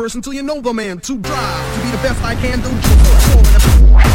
person till you know the man. To drive, to be the best I can do.